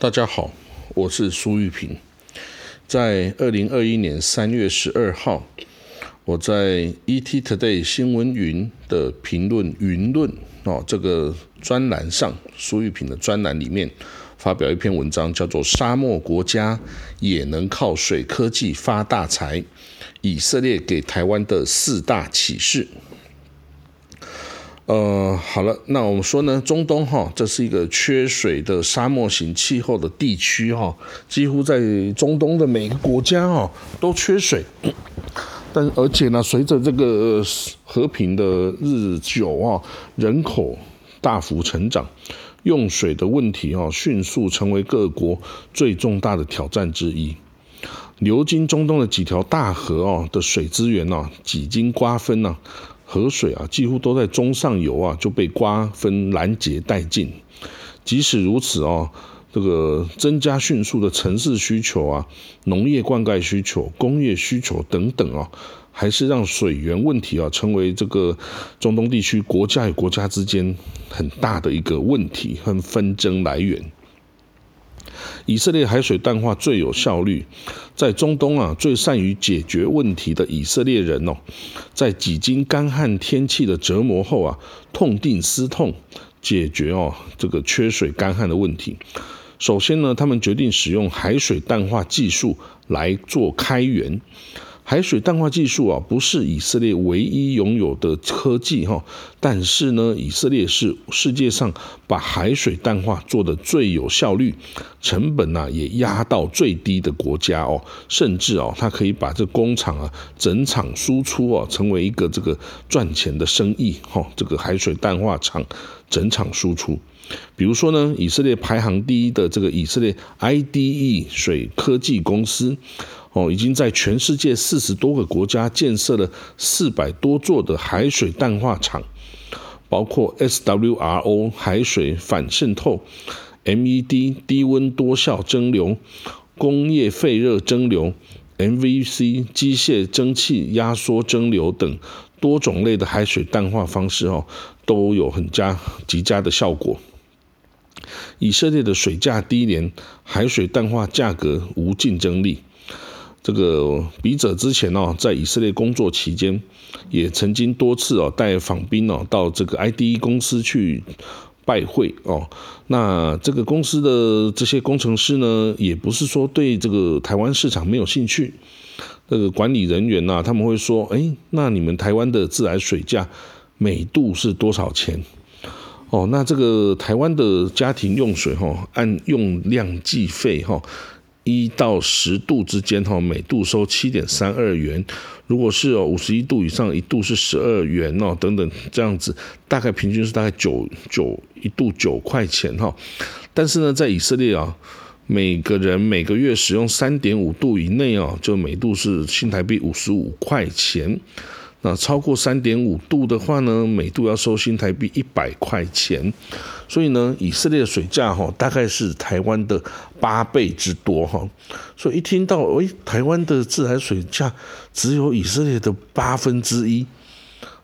大家好，我是苏玉平。在二零二一年三月十二号，我在 ET Today 新闻云的评论云论哦这个专栏上，苏玉平的专栏里面发表一篇文章，叫做《沙漠国家也能靠水科技发大财》，以色列给台湾的四大启示。呃，好了，那我们说呢，中东哈，这是一个缺水的沙漠型气候的地区哈，几乎在中东的每个国家哈都缺水，但而且呢，随着这个和平的日久啊，人口大幅成长，用水的问题啊，迅速成为各国最重大的挑战之一。流经中东的几条大河哦的水资源呢，几经瓜分呢。河水啊，几乎都在中上游啊就被瓜分拦截殆尽。即使如此哦，这个增加迅速的城市需求啊、农业灌溉需求、工业需求等等啊，还是让水源问题啊成为这个中东地区国家与国家之间很大的一个问题和纷争来源。以色列海水淡化最有效率，在中东啊最善于解决问题的以色列人哦，在几经干旱天气的折磨后啊，痛定思痛，解决哦这个缺水干旱的问题。首先呢，他们决定使用海水淡化技术来做开源。海水淡化技术啊，不是以色列唯一拥有的科技哈，但是呢，以色列是世界上把海水淡化做的最有效率、成本呐也压到最低的国家哦，甚至哦，它可以把这工厂啊整厂输出哦，成为一个这个赚钱的生意哈，这个海水淡化厂整厂输出，比如说呢，以色列排行第一的这个以色列 IDE 水科技公司。哦，已经在全世界四十多个国家建设了四百多座的海水淡化厂，包括 SWRO 海水反渗透、MED 低温多效蒸馏、工业废热蒸馏、MVC 机械蒸汽压缩蒸馏等多种类的海水淡化方式哦，都有很佳极佳的效果。以色列的水价低廉，海水淡化价格无竞争力。这个笔者之前哦，在以色列工作期间，也曾经多次哦带访宾哦到这个 IDE 公司去拜会哦。那这个公司的这些工程师呢，也不是说对这个台湾市场没有兴趣。这个管理人员呐，他们会说：“哎，那你们台湾的自来水价每度是多少钱？”哦，那这个台湾的家庭用水哈，按用量计费哈。一到十度之间，哈，每度收七点三二元。如果是哦五十一度以上，一度是十二元哦，等等这样子，大概平均是大概九九一度九块钱哈。但是呢，在以色列啊，每个人每个月使用三点五度以内哦，就每度是新台币五十五块钱。那超过三点五度的话呢，每度要收新台币一百块钱。所以呢，以色列水价哈，大概是台湾的八倍之多哈。所以一听到，哎，台湾的自来水价只有以色列的八分之一，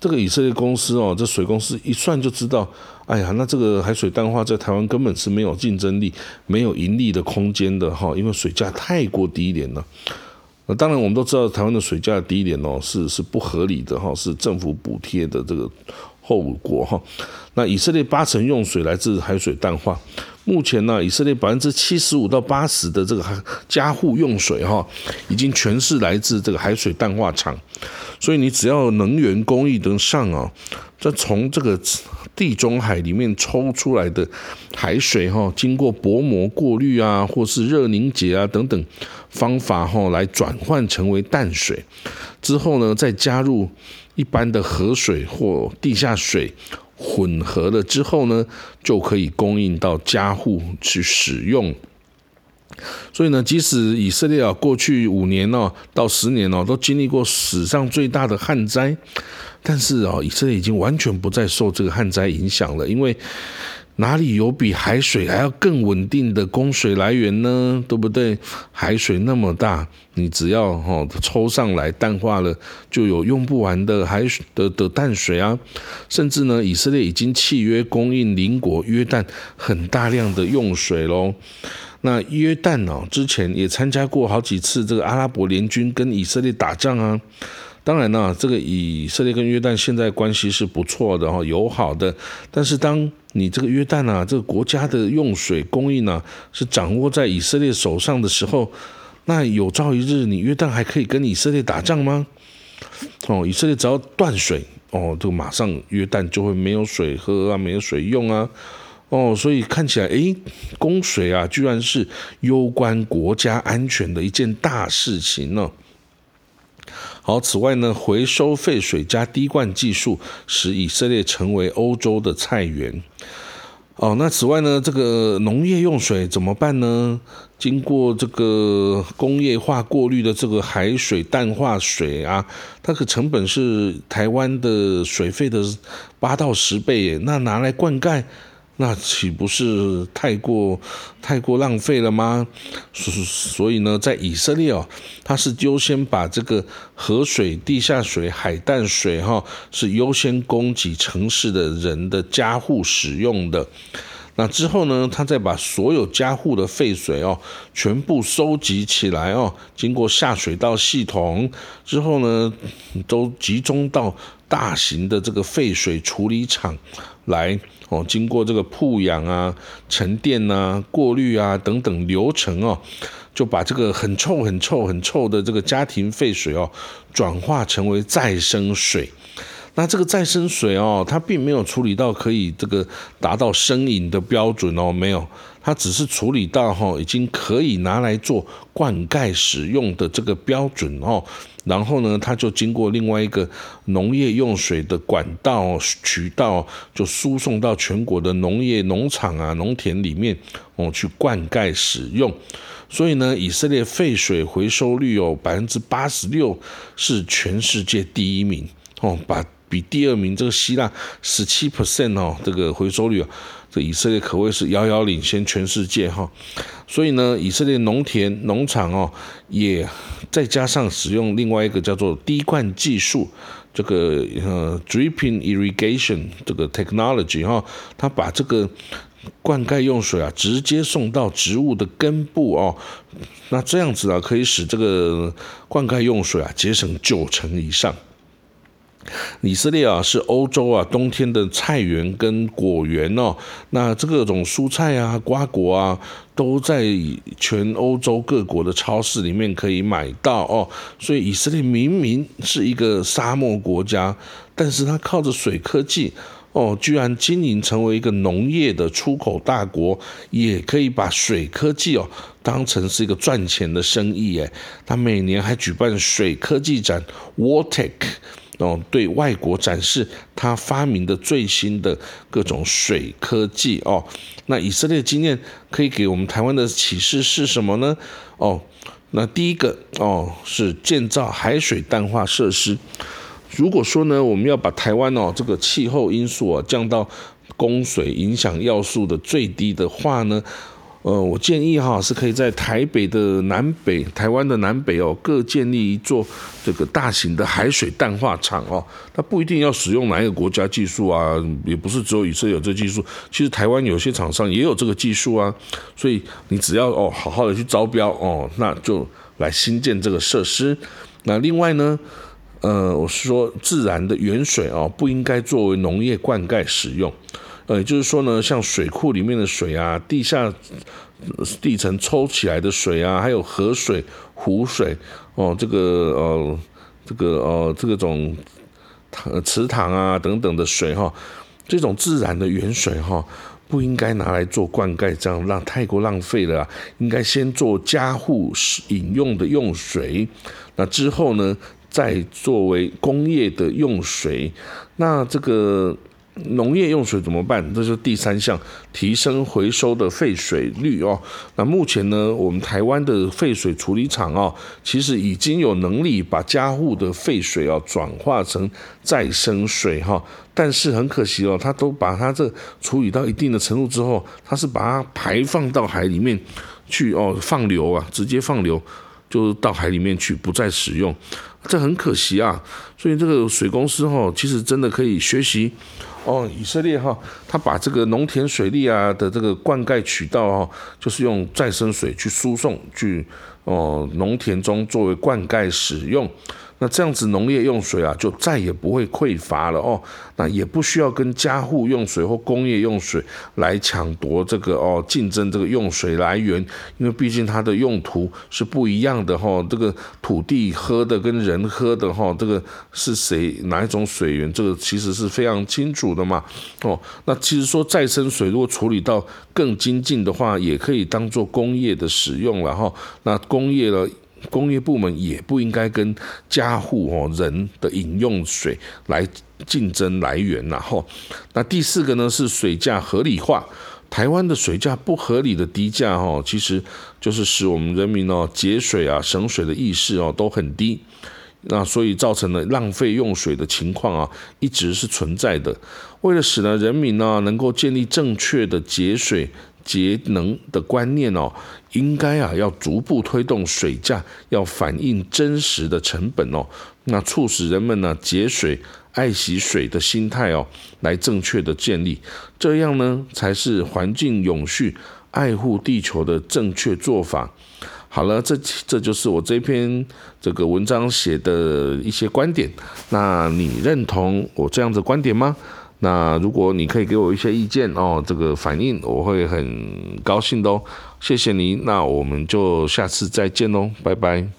这个以色列公司哦，这水公司一算就知道，哎呀，那这个海水淡化在台湾根本是没有竞争力、没有盈利的空间的哈，因为水价太过低廉了。那当然，我们都知道台湾的水价低廉哦，是是不合理的哈，是政府补贴的这个。后果哈，那以色列八成用水来自海水淡化。目前呢，以色列百分之七十五到八十的这个家户用水哈，已经全是来自这个海水淡化厂。所以你只要能源供应得上啊，这从这个地中海里面抽出来的海水哈，经过薄膜过滤啊，或是热凝结啊等等方法哈，来转换成为淡水之后呢，再加入。一般的河水或地下水混合了之后呢，就可以供应到家户去使用。所以呢，即使以色列啊过去五年哦到十年哦都经历过史上最大的旱灾，但是啊，以色列已经完全不再受这个旱灾影响了，因为哪里有比海水还要更稳定的供水来源呢？对不对？海水那么大，你只要哈抽上来淡化了，就有用不完的海水的的淡水啊。甚至呢，以色列已经契约供应邻国约旦很大量的用水喽。那约旦哦，之前也参加过好几次这个阿拉伯联军跟以色列打仗啊。当然呢，这个以色列跟约旦现在关系是不错的哈，友好的。但是当你这个约旦啊，这个国家的用水供应呢，是掌握在以色列手上的时候，那有朝一日你约旦还可以跟以色列打仗吗？哦，以色列只要断水哦，就马上约旦就会没有水喝啊，没有水用啊。哦，所以看起来，诶，供水啊，居然是攸关国家安全的一件大事情呢。好，此外呢，回收废水加滴灌技术使以色列成为欧洲的菜园。哦，那此外呢，这个农业用水怎么办呢？经过这个工业化过滤的这个海水淡化水啊，它的成本是台湾的水费的八到十倍耶，那拿来灌溉。那岂不是太过太过浪费了吗？所所以呢，在以色列哦，它是优先把这个河水、地下水、海淡水哈，是优先供给城市的人的家户使用的。那之后呢，他再把所有家户的废水哦，全部收集起来哦，经过下水道系统之后呢，都集中到大型的这个废水处理厂来。哦，经过这个铺养啊、沉淀啊、过滤啊等等流程哦，就把这个很臭、很臭、很臭的这个家庭废水哦，转化成为再生水。那这个再生水哦，它并没有处理到可以这个达到生饮的标准哦，没有，它只是处理到哈，已经可以拿来做灌溉使用的这个标准哦。然后呢，它就经过另外一个农业用水的管道渠道，就输送到全国的农业农场啊、农田里面哦去灌溉使用。所以呢，以色列废水回收率有百分之八十六，是全世界第一名哦，把。比第二名这个希腊十七 percent 哦，这个回收率啊，这以色列可谓是遥遥领先全世界哈。所以呢，以色列农田农场哦，也再加上使用另外一个叫做滴灌技术，这个呃 dripping irrigation 这个 technology 哈，它把这个灌溉用水啊，直接送到植物的根部哦。那这样子啊，可以使这个灌溉用水啊节省九成以上。以色列啊，是欧洲啊冬天的菜园跟果园哦。那这各种蔬菜啊、瓜果啊，都在全欧洲各国的超市里面可以买到哦。所以以色列明明是一个沙漠国家，但是它靠着水科技哦，居然经营成为一个农业的出口大国，也可以把水科技哦当成是一个赚钱的生意诶。它每年还举办水科技展 （Water）。哦，对外国展示他发明的最新的各种水科技哦。那以色列经验可以给我们台湾的启示是什么呢？哦，那第一个哦是建造海水淡化设施。如果说呢，我们要把台湾哦这个气候因素啊降到供水影响要素的最低的话呢？呃，我建议哈是可以在台北的南北、台湾的南北哦，各建立一座这个大型的海水淡化厂哦。它不一定要使用哪一个国家技术啊，也不是只有以色列有这技术，其实台湾有些厂商也有这个技术啊。所以你只要哦好好的去招标哦，那就来新建这个设施。那另外呢，呃，我是说自然的原水哦，不应该作为农业灌溉使用。呃，就是说呢，像水库里面的水啊，地下地层抽起来的水啊，还有河水、湖水，哦，这个呃，这个呃，这个种池塘啊等等的水哈，这种自然的源水哈，不应该拿来做灌溉，这样让太过浪费了。应该先做家户饮用的用水，那之后呢，再作为工业的用水。那这个。农业用水怎么办？这是第三项，提升回收的废水率哦。那目前呢，我们台湾的废水处理厂哦，其实已经有能力把家户的废水哦转化成再生水哈。但是很可惜哦，它都把它这处理到一定的程度之后，它是把它排放到海里面去哦，放流啊，直接放流。就到海里面去，不再使用，这很可惜啊。所以这个水公司哈，其实真的可以学习哦。以色列哈，他把这个农田水利啊的这个灌溉渠道哈，就是用再生水去输送去哦农田中作为灌溉使用。那这样子农业用水啊，就再也不会匮乏了哦。那也不需要跟家户用水或工业用水来抢夺这个哦，竞争这个用水来源，因为毕竟它的用途是不一样的哈。这个土地喝的跟人喝的哈，这个是谁哪一种水源，这个其实是非常清楚了嘛。哦，那其实说再生水如果处理到更精进的话，也可以当做工业的使用了哈。那工业了。工业部门也不应该跟家户哦人的饮用水来竞争来源然后，那第四个呢是水价合理化。台湾的水价不合理的低价哦，其实就是使我们人民哦节水啊省水的意识哦都很低，那所以造成了浪费用水的情况啊一直是存在的。为了使呢人民呢能够建立正确的节水。节能的观念哦，应该啊要逐步推动水价要反映真实的成本哦，那促使人们呢节水、爱惜水的心态哦，来正确的建立，这样呢才是环境永续、爱护地球的正确做法。好了，这这就是我这篇这个文章写的一些观点，那你认同我这样的观点吗？那如果你可以给我一些意见哦，这个反应我会很高兴的哦，谢谢您，那我们就下次再见喽，拜拜。